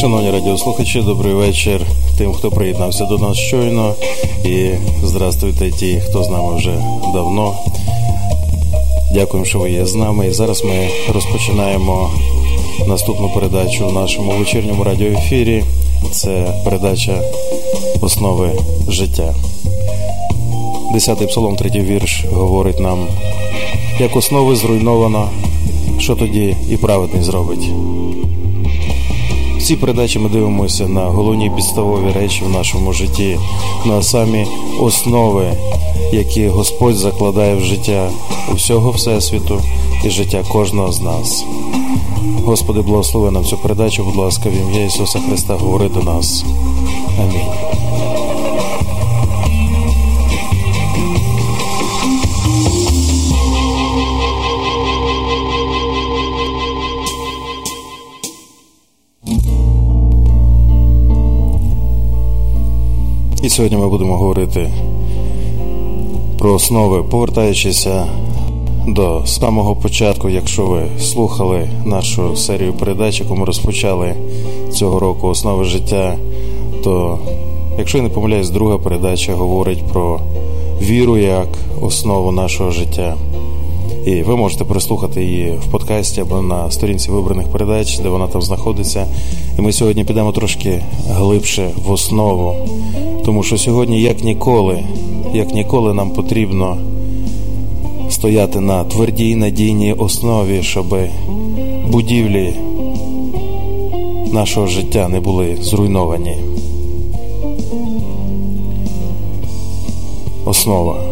Шановні радіослухачі, добрий вечір тим, хто приєднався до нас щойно. І здравствуйте ті, хто з нами вже давно. Дякуємо, що ви є з нами. І зараз ми розпочинаємо наступну передачу в нашому вечірньому радіоефірі. Це передача основи життя. Десятий псалом, третій вірш говорить нам, як основи зруйновано, що тоді і праведний зробить. В цій передачі ми дивимося на головні підставові речі в нашому житті, на самі основи, які Господь закладає в життя усього Всесвіту і життя кожного з нас. Господи, благослови нам цю передачу, будь ласка, в ім'я Ісуса Христа говори до нас. Амінь. Сьогодні ми будемо говорити про основи, повертаючися до самого початку, якщо ви слухали нашу серію передач, яку ми розпочали цього року основи життя, то, якщо я не помиляюсь, друга передача говорить про віру як основу нашого життя. І ви можете прислухати її в подкасті або на сторінці вибраних передач, де вона там знаходиться. І ми сьогодні підемо трошки глибше в основу, тому що сьогодні, як ніколи, як ніколи, нам потрібно стояти на твердій надійній основі, щоб будівлі нашого життя не були зруйновані. Основа.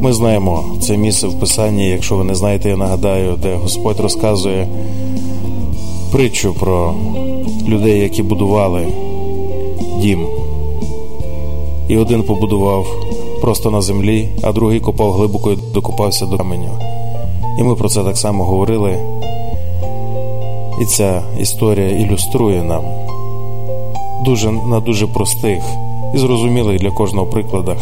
Ми знаємо це місце в Писанні. Якщо ви не знаєте, я нагадаю, де Господь розказує притчу про людей, які будували дім. І один побудував просто на землі, а другий копав глибоко і докопався до каменю. І ми про це так само говорили. І ця історія ілюструє нам дуже на дуже простих і зрозумілих для кожного прикладах,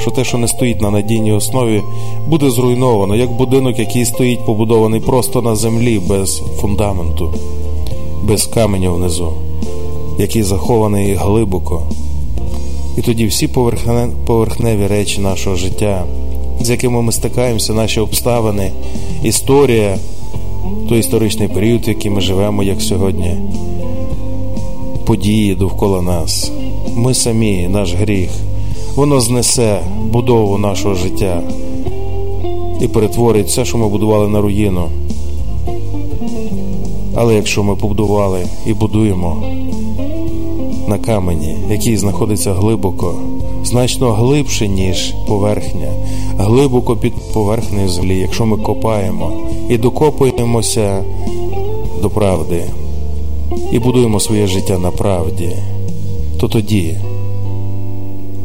що те, що не стоїть на надійній основі, буде зруйновано, як будинок, який стоїть побудований просто на землі, без фундаменту, без каменю внизу, який захований глибоко. І тоді всі поверхневі речі нашого життя, з якими ми стикаємося, наші обставини, історія, той історичний період, в який ми живемо, як сьогодні, події довкола нас ми самі, наш гріх, воно знесе будову нашого життя і перетворить все, що ми будували на руїну. Але якщо ми побудували і будуємо на камені, який знаходиться глибоко, значно глибше, ніж поверхня, глибоко під поверхнею землі, якщо ми копаємо і докопуємося до правди і будуємо своє життя на правді то тоді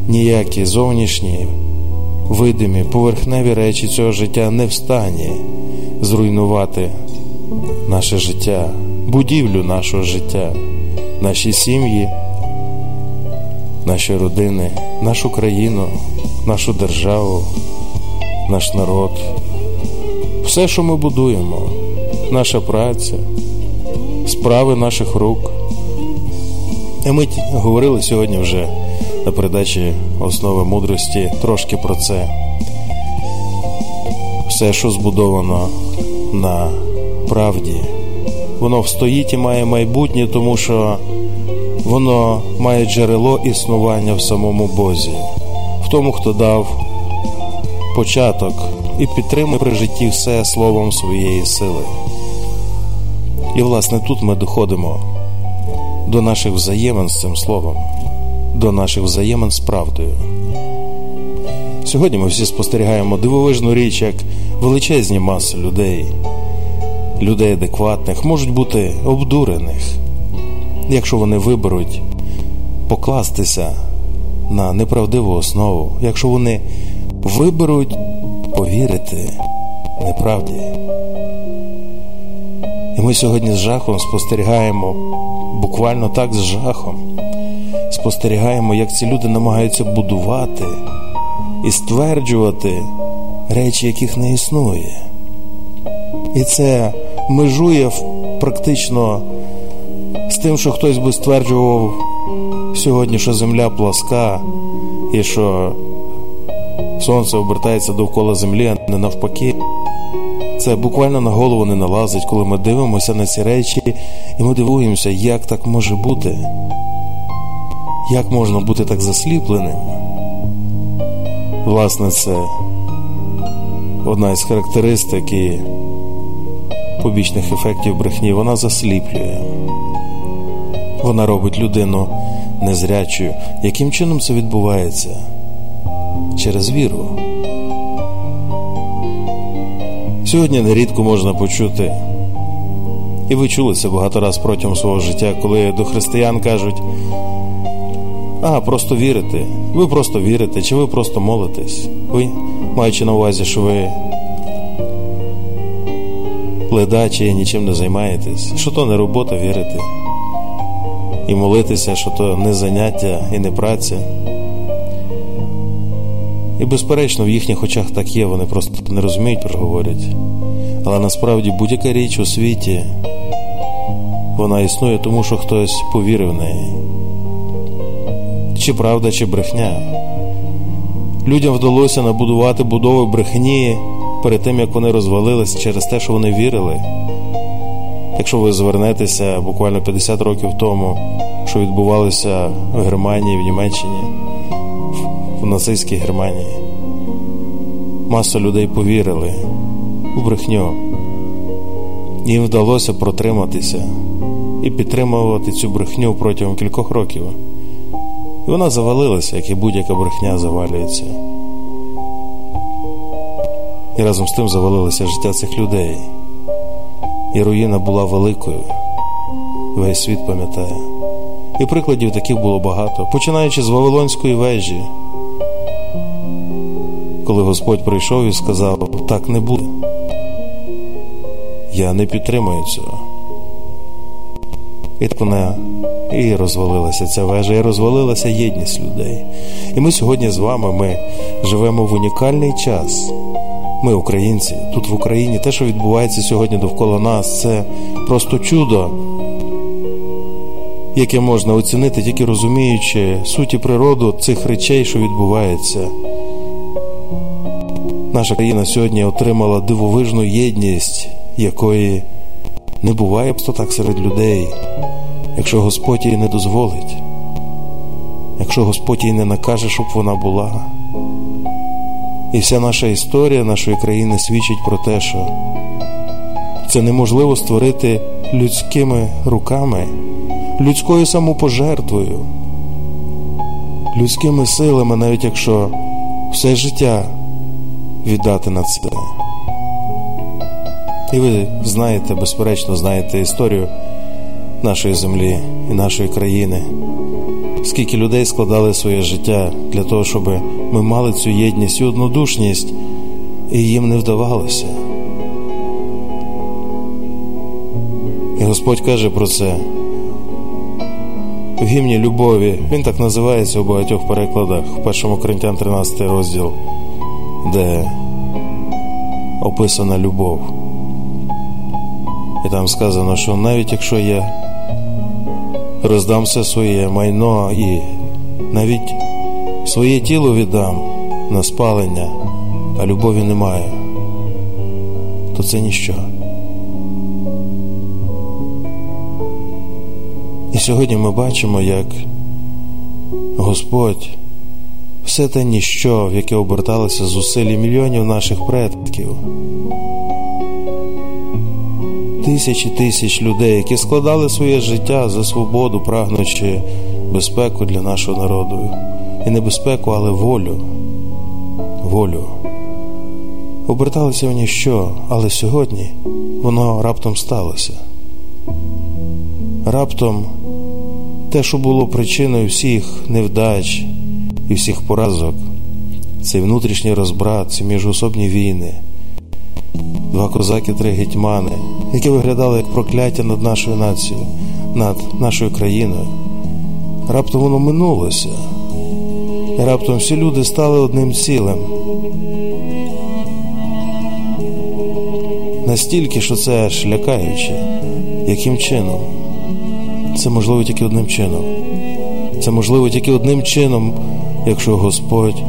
ніякі зовнішні, видимі, поверхневі речі цього життя не встані зруйнувати наше життя, будівлю нашого життя, наші сім'ї, наші родини, нашу країну, нашу державу, наш народ. Все, що ми будуємо, наша праця, справи наших рук. І ми говорили сьогодні вже на передачі основи мудрості трошки про це. Все, що збудовано на правді, воно встоїть і має майбутнє, тому що воно має джерело існування в самому Бозі, в тому, хто дав початок і підтримує при житті все словом своєї сили. І, власне, тут ми доходимо до наших взаємин з цим словом, до наших взаємин з правдою. Сьогодні ми всі спостерігаємо дивовижну річ, як величезні маси людей, людей адекватних, можуть бути обдурених, якщо вони виберуть покластися на неправдиву основу, якщо вони виберуть повірити неправді. Ми сьогодні з жахом спостерігаємо буквально так з жахом. Спостерігаємо, як ці люди намагаються будувати і стверджувати речі, яких не існує. І це межує практично з тим, що хтось би стверджував сьогодні, що земля пласка і що сонце обертається довкола землі, а не навпаки. Це буквально на голову не налазить, коли ми дивимося на ці речі, і ми дивуємося, як так може бути, як можна бути так засліпленим. Власне, це одна із характеристик і побічних ефектів брехні. Вона засліплює, вона робить людину незрячою. Яким чином це відбувається? Через віру. Сьогодні нерідко можна почути, і ви чули це багато раз протягом свого життя, коли до християн кажуть, а, просто вірите, ви просто вірите, чи ви просто молитесь, ви, маючи на увазі, що ви ледачі нічим не займаєтесь, що то не робота вірити, і молитися, що то не заняття і не праця. І, безперечно, в їхніх очах так є, вони просто не розуміють, про що говорять. Але насправді будь-яка річ у світі вона існує, тому що хтось повірив в неї. Чи правда, чи брехня. Людям вдалося набудувати будови брехні перед тим, як вони розвалились через те, що вони вірили. Якщо ви звернетеся буквально 50 років тому, що відбувалося в Германії, в Німеччині в нацистській Германії. Маса людей повірили у брехню. Їм вдалося протриматися і підтримувати цю брехню протягом кількох років. І вона завалилася, як і будь-яка брехня завалюється. І разом з тим завалилося життя цих людей. І руїна була великою. Весь світ пам'ятає. І прикладів таких було багато, починаючи з Вавилонської вежі коли Господь прийшов і сказав, так не буде. Я не підтримую цього. І так вона і розвалилася ця вежа, і розвалилася єдність людей. І ми сьогодні з вами ми живемо в унікальний час. Ми, українці, тут в Україні, те, що відбувається сьогодні довкола нас, це просто чудо, яке можна оцінити, тільки розуміючи суті природу цих речей, що відбувається. Наша країна сьогодні отримала дивовижну єдність, якої не буває просто так серед людей, якщо Господь їй не дозволить, якщо Господь їй не накаже, щоб вона була. І вся наша історія нашої країни свідчить про те, що це неможливо створити людськими руками, людською самопожертвою, людськими силами, навіть якщо все життя віддати на це. І ви знаєте, безперечно, знаєте історію нашої землі і нашої країни, скільки людей складали своє життя для того, щоб ми мали цю єдність і однодушність, і їм не вдавалося. І Господь каже про це в гімні любові. Він так називається у багатьох перекладах, в 1 Коринтян 13 розділ де описана любов. І там сказано, що навіть якщо я роздам все своє майно і навіть своє тіло віддам на спалення, а любові немає, то це ніщо. І сьогодні ми бачимо, як Господь все те ніщо, в яке оберталося зусилля мільйонів наших предків. Тисячі тисяч людей, які складали своє життя за свободу, прагнучи безпеку для нашого народу. І не безпеку, але волю. Волю. Оберталися в ніщо, але сьогодні воно раптом сталося. Раптом те, що було причиною всіх невдач і всіх поразок, цей внутрішній розбрат, ці міжособні війни, два козаки, три гетьмани, які виглядали як прокляття над нашою нацією, над нашою країною. Раптом воно минулося, і раптом всі люди стали одним цілим. Настільки, що це аж лякаюче, яким чином? це можливо тільки одним чином. Це можливо тільки одним чином, якщо Господь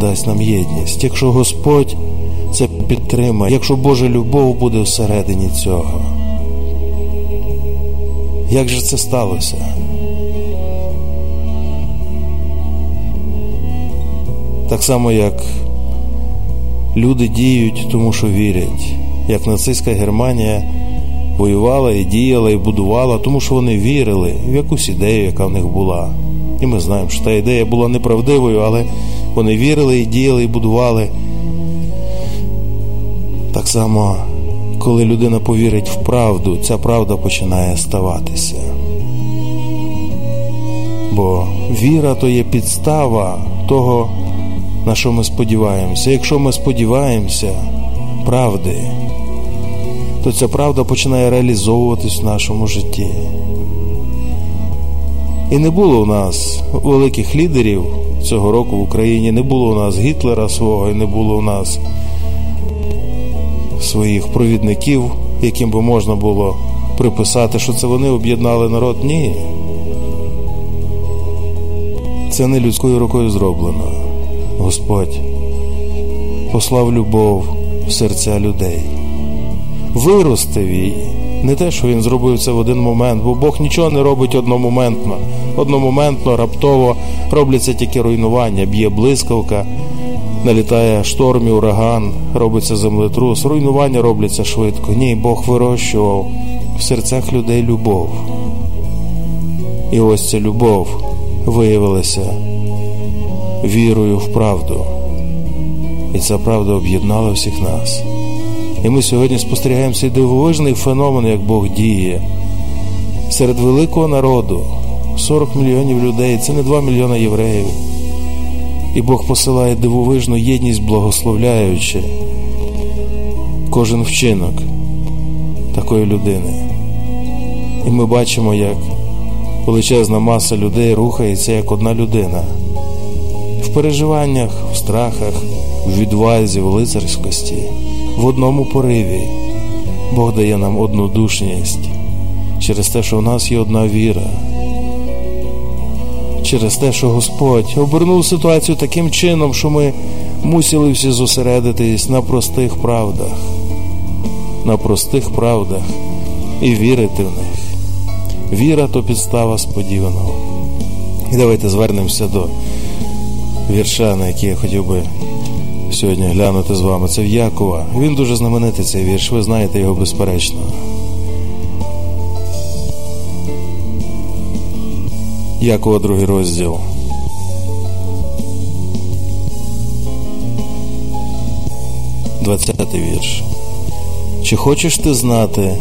дасть нам єдність, якщо Господь це підтримає, якщо Божа любов буде всередині цього. Як же це сталося? Так само, як люди діють, тому що вірять, як нацистська Германія воювала і діяла, і будувала, тому що вони вірили в якусь ідею, яка в них була. І ми знаємо, що та ідея була неправдивою, але вони вірили і діяли, і будували. Так само, коли людина повірить в правду, ця правда починає ставатися. Бо віра то є підстава того, на що ми сподіваємося. Якщо ми сподіваємося правди, то ця правда починає реалізовуватись в нашому житті. І не було у нас великих лідерів цього року в Україні, не було у нас Гітлера свого, і не було у нас своїх провідників, яким би можна було приписати, що це вони об'єднали народ. Ні. Це не людською рукою зроблено. Господь послав любов в серця людей, виростив її. Не те, що він зробив це в один момент, бо Бог нічого не робить одномоментно. Одномоментно, раптово робляться тільки руйнування, б'є блискавка, налітає шторм і ураган, робиться землетрус, руйнування робляться швидко. Ні, Бог вирощував в серцях людей любов. І ось ця любов виявилася вірою в правду. І ця правда об'єднала всіх нас. І ми сьогодні спостерігаємо цей дивовижний феномен, як Бог діє серед великого народу, 40 мільйонів людей, це не 2 мільйони євреїв. І Бог посилає дивовижну єдність, благословляючи кожен вчинок такої людини. І ми бачимо, як величезна маса людей рухається як одна людина. В переживаннях, в страхах, в відвазі, в лицарськості, в одному пориві. Бог дає нам однодушність через те, що в нас є одна віра, через те, що Господь обернув ситуацію таким чином, що ми мусили всі зосередитись на простих правдах, на простих правдах і вірити в них. Віра то підстава сподіваного. І давайте звернемося до вірша, на який я хотів би сьогодні глянути з вами. Це в Якова. Він дуже знаменитий цей вірш, ви знаєте його безперечно. Якова другий розділ. Двадцятий вірш. Чи хочеш ти знати,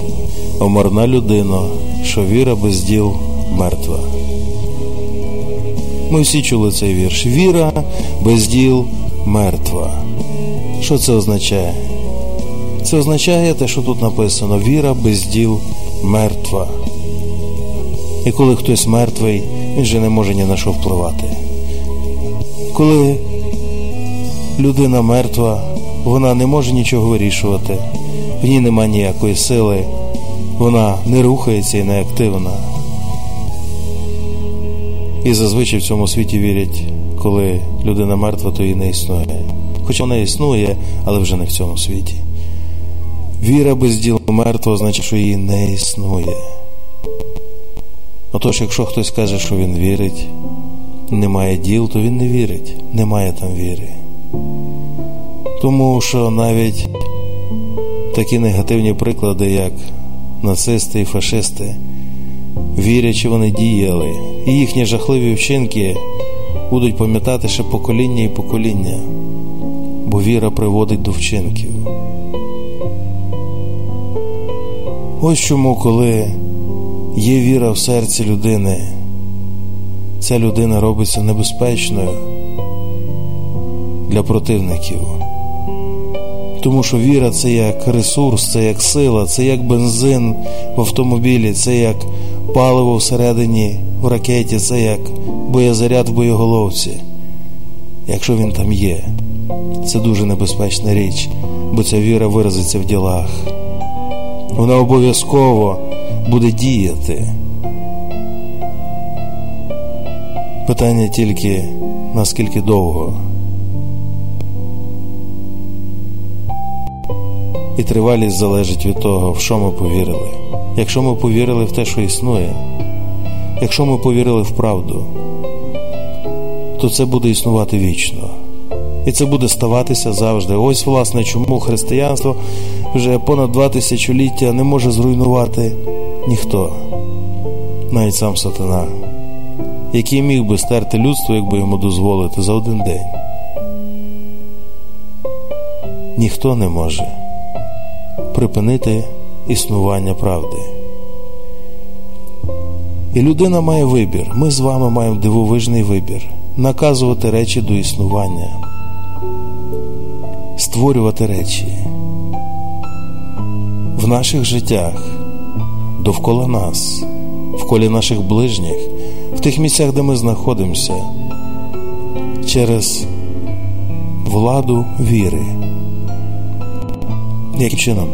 о марна людино, що віра без діл мертва? Ми всі чули цей вірш. Віра без діл мертва. Що це означає? Це означає те, що тут написано: віра без діл мертва. І коли хтось мертвий, він же не може ні на що впливати. Коли людина мертва, вона не може нічого вирішувати, в ній нема ніякої сили, вона не рухається і не активна. І зазвичай в цьому світі вірять, коли людина мертва, то її не існує. Хоча вона існує, але вже не в цьому світі. Віра без діла мертва означає, що її не існує. Отож, якщо хтось каже, що він вірить, немає діл, то він не вірить, немає там віри. Тому що навіть такі негативні приклади, як нацисти і фашисти, вірячи, вони діяли, і їхні жахливі вчинки будуть пам'ятати ще покоління і покоління, бо віра приводить до вчинків. Ось чому, коли є віра в серці людини, ця людина робиться небезпечною для противників. Тому що віра це як ресурс, це як сила, це як бензин в автомобілі, це як паливо всередині в ракеті, це як боєзаряд в боєголовці. Якщо він там є, це дуже небезпечна річ, бо ця віра виразиться в ділах. Вона обов'язково буде діяти. Питання тільки наскільки довго. І тривалість залежить від того, в що ми повірили. Якщо ми повірили в те, що існує, якщо ми повірили в правду, то це буде існувати вічно. І це буде ставатися завжди. Ось, власне, чому християнство вже понад два тисячоліття не може зруйнувати ніхто, навіть сам сатана, який міг би стерти людство, якби йому дозволити за один день. Ніхто не може припинити існування правди. І людина має вибір. Ми з вами маємо дивовижний вибір наказувати речі до існування, створювати речі в наших життях, довкола нас, в колі наших ближніх, в тих місцях, де ми знаходимося, через владу віри. Яким чином?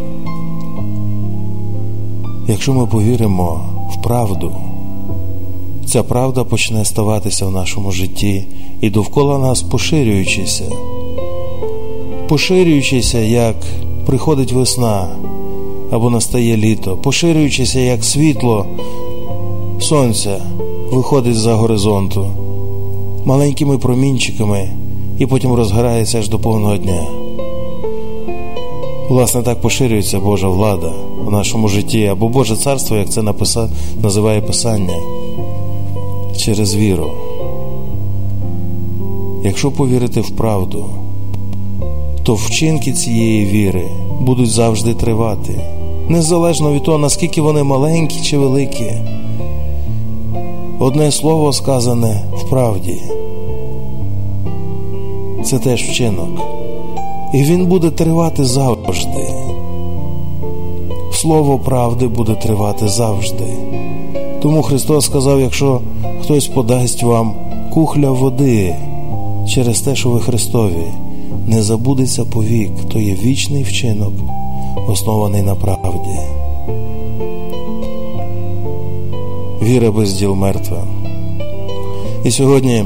Якщо ми повіримо в правду, ця правда почне ставатися в нашому житті і довкола нас поширюючися, поширюючися, як приходить весна або настає літо, поширюючися, як світло сонця виходить за горизонту, маленькими промінчиками і потім розгорається аж до повного дня. Власне, так поширюється Божа влада в нашому житті або Боже царство, як це написа... називає Писання через віру. Якщо повірити в правду, то вчинки цієї віри будуть завжди тривати, незалежно від того, наскільки вони маленькі чи великі. Одне слово сказане в правді. Це теж вчинок. І він буде тривати завжди. Слово правди буде тривати завжди. Тому Христос сказав: якщо хтось подасть вам кухля води через те, що ви Христові, не забудеться повік, то є вічний вчинок, оснований на правді. Віра без діл мертва. І сьогодні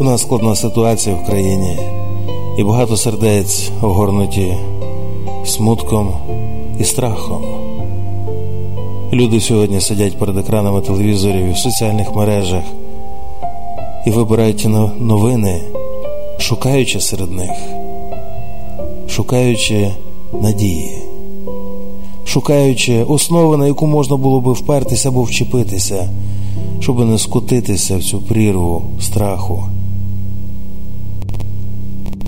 у нас складна ситуація в країні, і багато сердець огорнуті смутком і страхом. Люди сьогодні сидять перед екранами телевізорів і в соціальних мережах і вибирають новини, шукаючи серед них, шукаючи надії, шукаючи основи, на яку можна було би впертися або вчепитися, щоб не скотитися в цю прірву страху,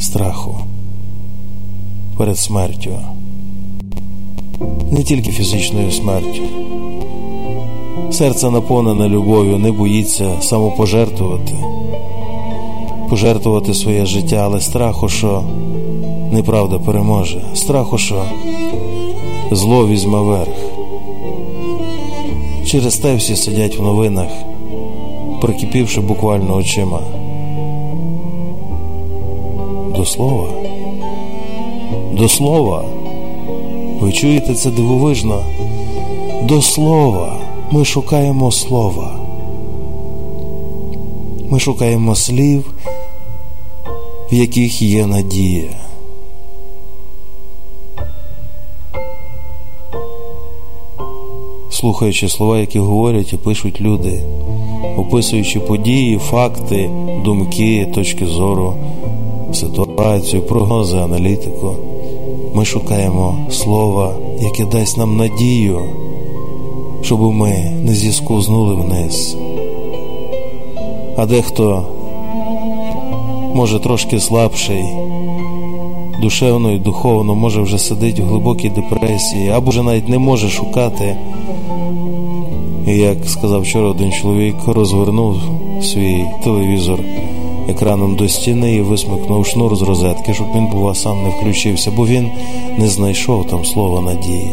страху перед смертю. Не тільки фізичною смертю. Серце наповнене любов'ю, не боїться самопожертвувати, пожертвувати своє життя, але страху, що неправда переможе, страху, що зло візьме верх. Через те всі сидять в новинах, прикипівши буквально очима. До слова, до слова. Ви чуєте це дивовижно? До слова. Ми шукаємо слова. Ми шукаємо слів, в яких є надія. Слухаючи слова, які говорять і пишуть люди, описуючи події, факти, думки, точки зору, ситуацію, прогнози, аналітику, ми шукаємо слова, яке дасть нам надію щоб ми не зісковзнули вниз. А дехто, може, трошки слабший, душевно і духовно, може вже сидить в глибокій депресії, або вже навіть не може шукати. І як сказав вчора один чоловік, розвернув свій телевізор екраном до стіни і висмикнув шнур з розетки, щоб він, бува, сам не включився, бо він не знайшов там слова надії.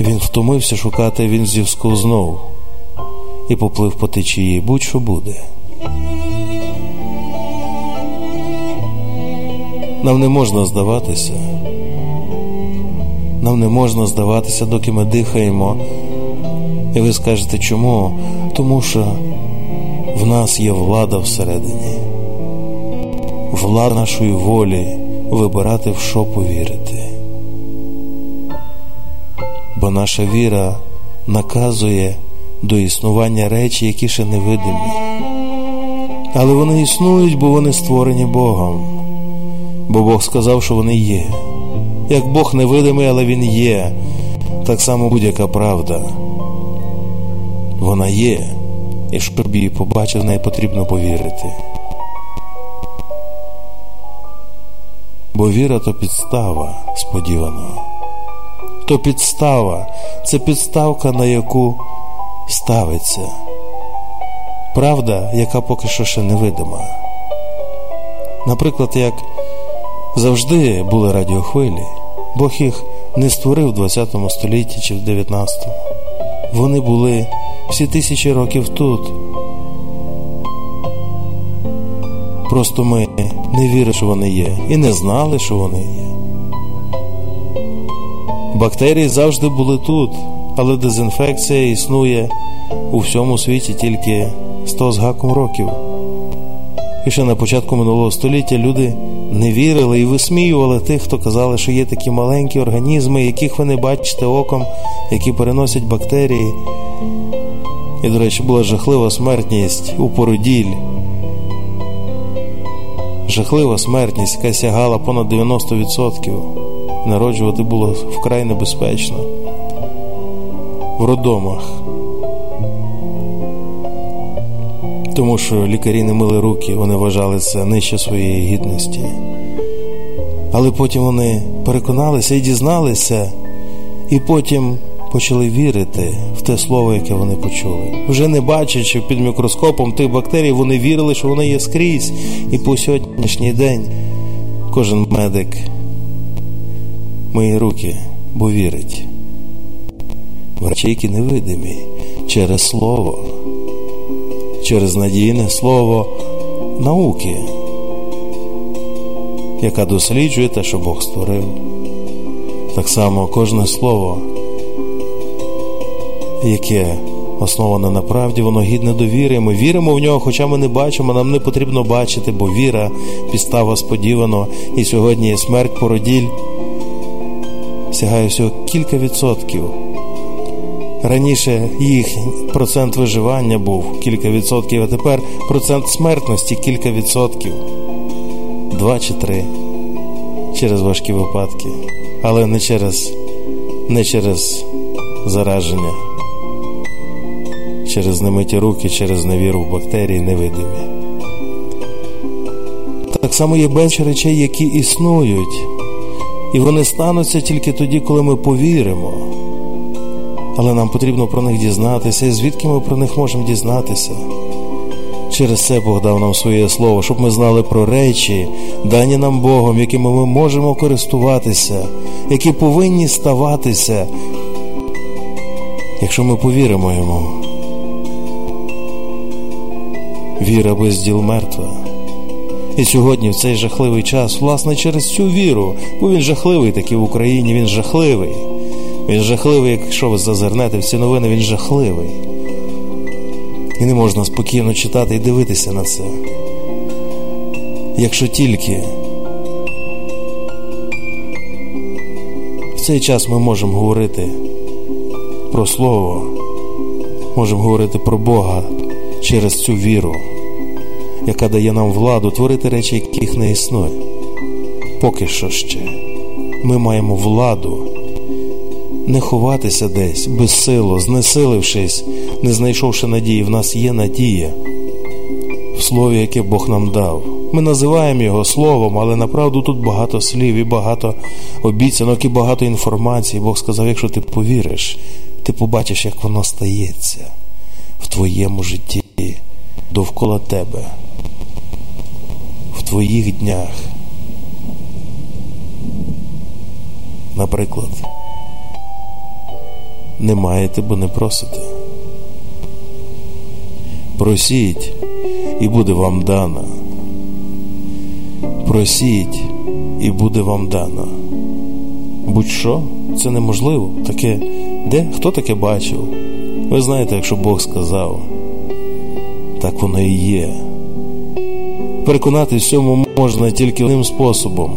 Він втомився шукати, він зівсковзнув і поплив по течії, будь-що буде. Нам не можна здаватися. Нам не можна здаватися, доки ми дихаємо І ви скажете чому? Тому що в нас є влада всередині, влада нашої волі вибирати, в що повірити. Бо наша віра наказує до існування речі, які ще невидимі. Але вони існують, бо вони створені Богом, бо Бог сказав, що вони є. Як Бог невидимий, але Він є, так само будь-яка правда. Вона є, і щоб її побачив, в неї потрібно повірити. Бо віра то підстава сподіваного. То підстава це підставка, на яку ставиться. Правда, яка поки що ще невидима. Наприклад, як завжди були радіохвилі, Бог їх не створив в 20 столітті чи в 19. Вони були всі тисячі років тут. Просто ми не вірили, що вони є, і не знали, що вони є. Бактерії завжди були тут, але дезінфекція існує у всьому світі тільки 100 з гаком років. І ще на початку минулого століття люди не вірили і висміювали тих, хто казали, що є такі маленькі організми, яких ви не бачите оком, які переносять бактерії. І, до речі, була жахлива смертність у породіль. Жахлива смертність, яка сягала понад 90%. Народжувати було вкрай небезпечно в роддомах. Тому що лікарі не мили руки, вони вважали це нижче своєї гідності. Але потім вони переконалися і дізналися, і потім почали вірити в те слово, яке вони почули. Вже не бачачи під мікроскопом тих бактерій, вони вірили, що вони є скрізь. І по сьогоднішній день кожен медик миє руки, бо вірить. В речі, які невидимі через слово, через надійне слово науки, яка досліджує те, що Бог створив. Так само кожне слово, яке основане на правді, воно гідне довіри. Ми віримо в нього, хоча ми не бачимо, нам не потрібно бачити, бо віра підстава сподівано, і сьогодні є смерть породіль сягає всього кілька відсотків. Раніше їх процент виживання був кілька відсотків, а тепер процент смертності кілька відсотків. Два чи три через важкі випадки, але не через, не через зараження, через немиті руки, через невіру в бактерії невидимі. Так само є безліч речей, які існують, і вони стануться тільки тоді, коли ми повіримо. Але нам потрібно про них дізнатися, і звідки ми про них можемо дізнатися. Через це Бог дав нам своє слово, щоб ми знали про речі, дані нам Богом, якими ми можемо користуватися, які повинні ставатися, якщо ми повіримо йому. Віра без мертва. І сьогодні, в цей жахливий час, власне, через цю віру, бо він жахливий такий в Україні, він жахливий. Він жахливий, якщо ви зазирнете в ці новини, він жахливий. І не можна спокійно читати і дивитися на це. Якщо тільки в цей час ми можемо говорити про Слово, можемо говорити про Бога через цю віру, яка дає нам владу творити речі, яких не існує. Поки що ще ми маємо владу не ховатися десь безсило, знесилившись, не знайшовши надії, в нас є надія в слові, яке Бог нам дав. Ми називаємо його словом, але направду тут багато слів і багато обіцянок, і багато інформації. Бог сказав: якщо ти повіриш, ти побачиш, як воно стається в твоєму житті, довкола тебе, в твоїх днях. Наприклад не маєте, бо не просите. Просіть, і буде вам дано. Просіть, і буде вам дано. Будь-що, це неможливо. Таке, де хто таке бачив? Ви знаєте, якщо Бог сказав, так воно і є. Переконатись цьому можна тільки одним способом,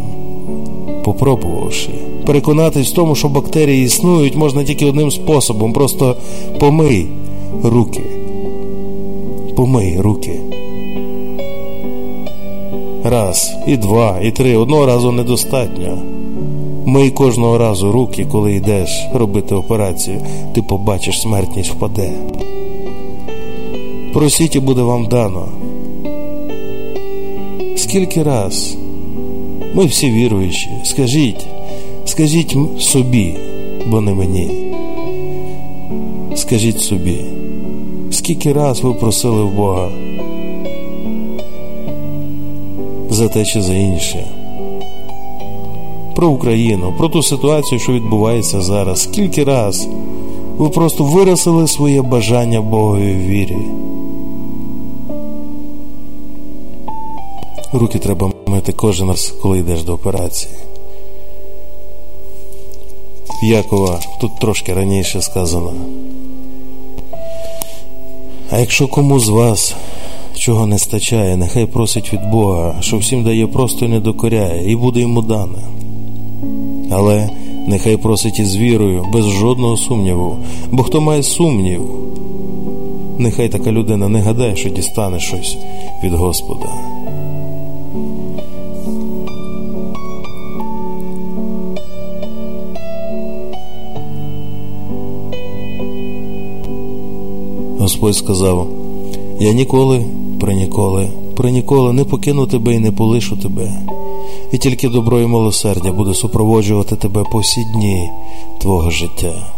попробувавши. Переконатись в тому, що бактерії існують, можна тільки одним способом. Просто помий руки. Помий руки. Раз, і два, і три. Одного разу недостатньо. Мий кожного разу руки, коли йдеш робити операцію, ти побачиш, смертність впаде. Просіть і буде вам дано. Скільки раз ми всі віруючі, скажіть, скажіть собі, бо не мені. Скажіть собі, скільки раз ви просили в Бога за те чи за інше? Про Україну, про ту ситуацію, що відбувається зараз. Скільки раз ви просто виразили своє бажання Богові в вірі? Руки треба мити кожен раз, коли йдеш до операції. Якова тут трошки раніше сказано. А якщо кому з вас чого не стачає, нехай просить від Бога, що всім дає просто і не докоряє, і буде йому дане. Але нехай просить із вірою, без жодного сумніву, бо хто має сумнів, нехай така людина не гадає, що дістане щось від Господа. Господь сказав: Я ніколи, приніколи, приніколи не покину тебе і не полишу тебе, і тільки добро і милосердя буде супроводжувати тебе по всі дні твого життя.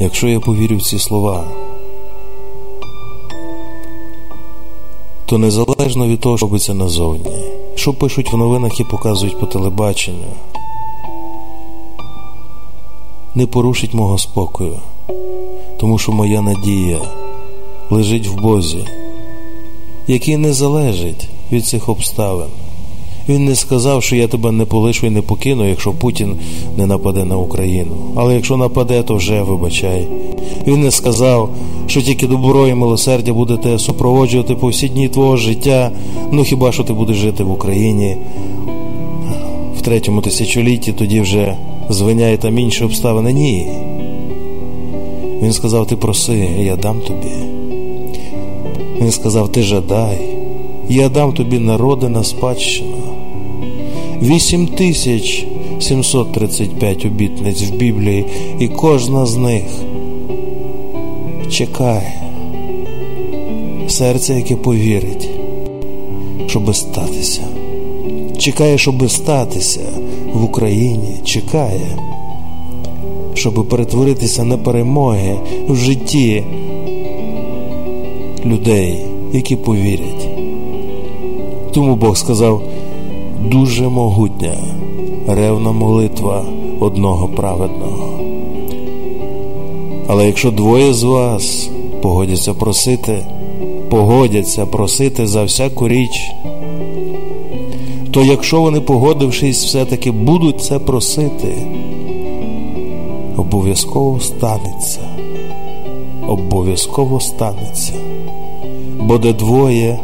Якщо я повірю в ці слова, то незалежно від того, що робиться назовні, що пишуть в новинах і показують по телебаченню, не порушить мого спокою тому що моя надія лежить в Бозі, який не залежить від цих обставин. Він не сказав, що я тебе не полишу і не покину, якщо Путін не нападе на Україну. Але якщо нападе, то вже вибачай. Він не сказав, що тільки добро і милосердя будете супроводжувати по всі дні твого життя. Ну хіба що ти будеш жити в Україні в третьому тисячолітті, тоді вже звиняє там інші обставини? Ні. Він сказав: Ти проси, я дам тобі. Він сказав: Ти жадай, я дам тобі народи на спадщину. 8735 обітниць в Біблії, і кожна з них чекає серце, яке повірить, щоби статися. Чекає, щоби статися в Україні, чекає щоб перетворитися на перемоги в житті людей, які повірять. Тому Бог сказав дуже могутня, ревна молитва одного праведного. Але якщо двоє з вас погодяться просити, погодяться просити за всяку річ, то якщо вони, погодившись, все-таки будуть це просити, обов'язково станеться, обов'язково станеться, бо де двоє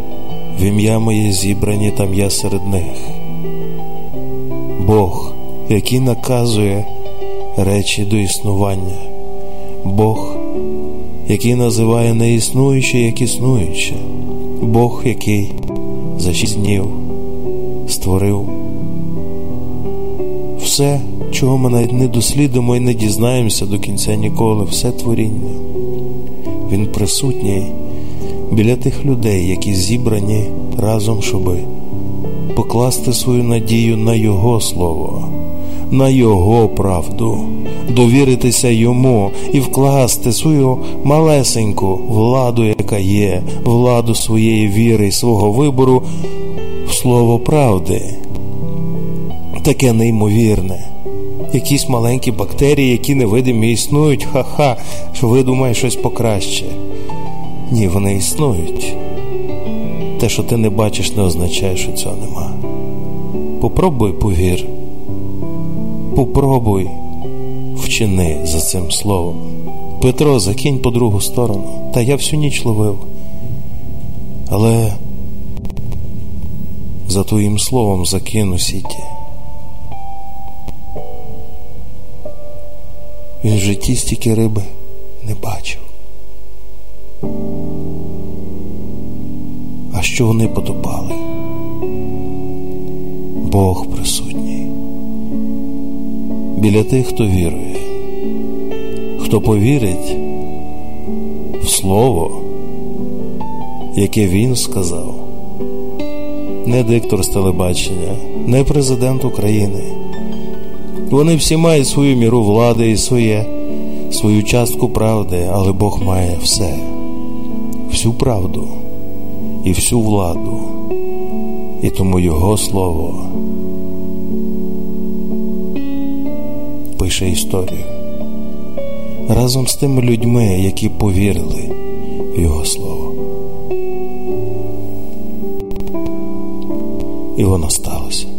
в ім'я моє зібрані, там я серед них. Бог, який наказує речі до існування, Бог, який називає неіснуюче, як існуюче, Бог, який за шість днів створив. Все чого ми навіть не дослідимо і не дізнаємося до кінця ніколи, все творіння. Він присутній біля тих людей, які зібрані разом, щоби покласти свою надію на Його Слово, на Його правду, довіритися йому і вкласти свою малесеньку владу, яка є, владу своєї віри і свого вибору в слово правди. Таке неймовірне якісь маленькі бактерії, які невидимі існують, ха-ха, що ви думаєте щось покраще. Ні, вони існують. Те, що ти не бачиш, не означає, що цього нема. Попробуй повір. Попробуй вчини за цим словом. Петро, закинь по другу сторону, та я всю ніч ловив. Але за твоїм словом закину сіті. Він в житті стільки риби не бачив. А що вони потопали? Бог присутній. Біля тих, хто вірує, хто повірить в Слово, яке Він сказав, не диктор з телебачення, не президент України. Вони всі мають свою міру влади і своє, свою частку правди, але Бог має все, всю правду і всю владу, і тому Його слово пише історію разом з тими людьми, які повірили в Його слово. І воно сталося.